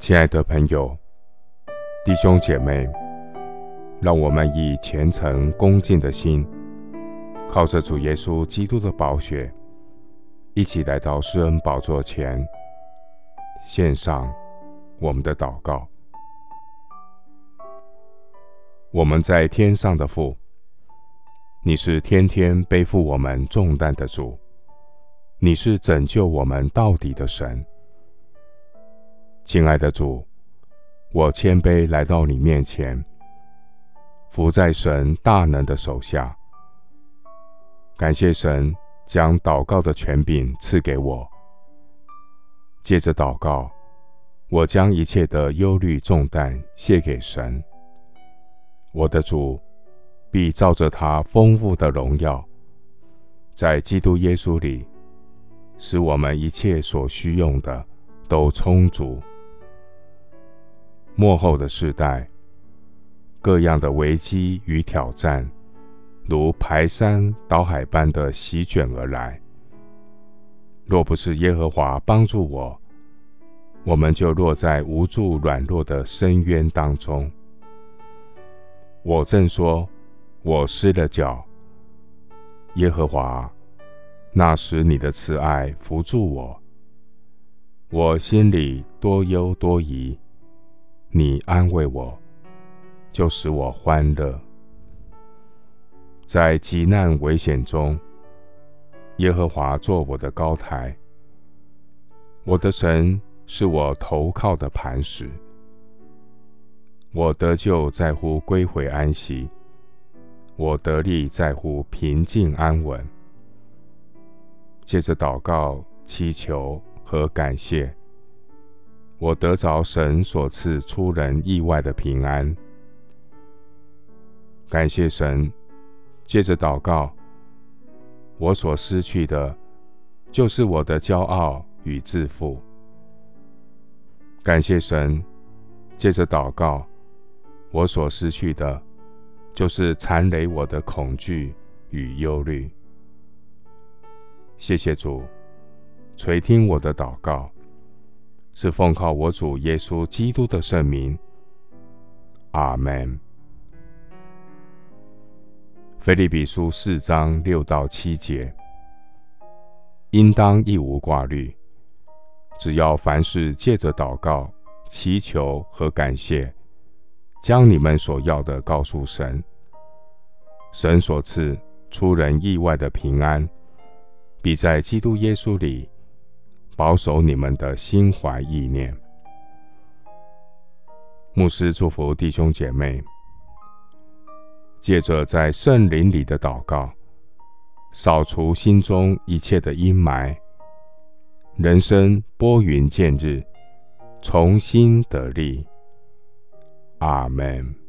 亲爱的朋友、弟兄姐妹，让我们以虔诚恭敬的心，靠着主耶稣基督的宝血，一起来到施恩宝座前，献上我们的祷告。我们在天上的父，你是天天背负我们重担的主，你是拯救我们到底的神。亲爱的主，我谦卑来到你面前，伏在神大能的手下。感谢神将祷告的权柄赐给我。借着祷告，我将一切的忧虑重担卸给神。我的主必照着他丰富的荣耀，在基督耶稣里，使我们一切所需用的都充足。末后的世代，各样的危机与挑战，如排山倒海般的席卷而来。若不是耶和华帮助我，我们就落在无助软弱的深渊当中。我正说，我失了脚。耶和华，那时你的慈爱扶助我，我心里多忧多疑。你安慰我，就使我欢乐。在急难危险中，耶和华作我的高台，我的神是我投靠的磐石。我得救在乎归回安息，我得力在乎平静安稳。借着祷告、祈求和感谢。我得着神所赐出人意外的平安，感谢神。借着祷告，我所失去的，就是我的骄傲与自负。感谢神。借着祷告，我所失去的，就是缠累我的恐惧与忧虑。谢谢主，垂听我的祷告。是奉靠我主耶稣基督的圣名，阿门。腓利比书四章六到七节，应当一无挂虑，只要凡事借着祷告、祈求和感谢，将你们所要的告诉神。神所赐出人意外的平安，必在基督耶稣里。保守你们的心怀意念。牧师祝福弟兄姐妹，借着在圣灵里的祷告，扫除心中一切的阴霾，人生拨云见日，重新得力。阿门。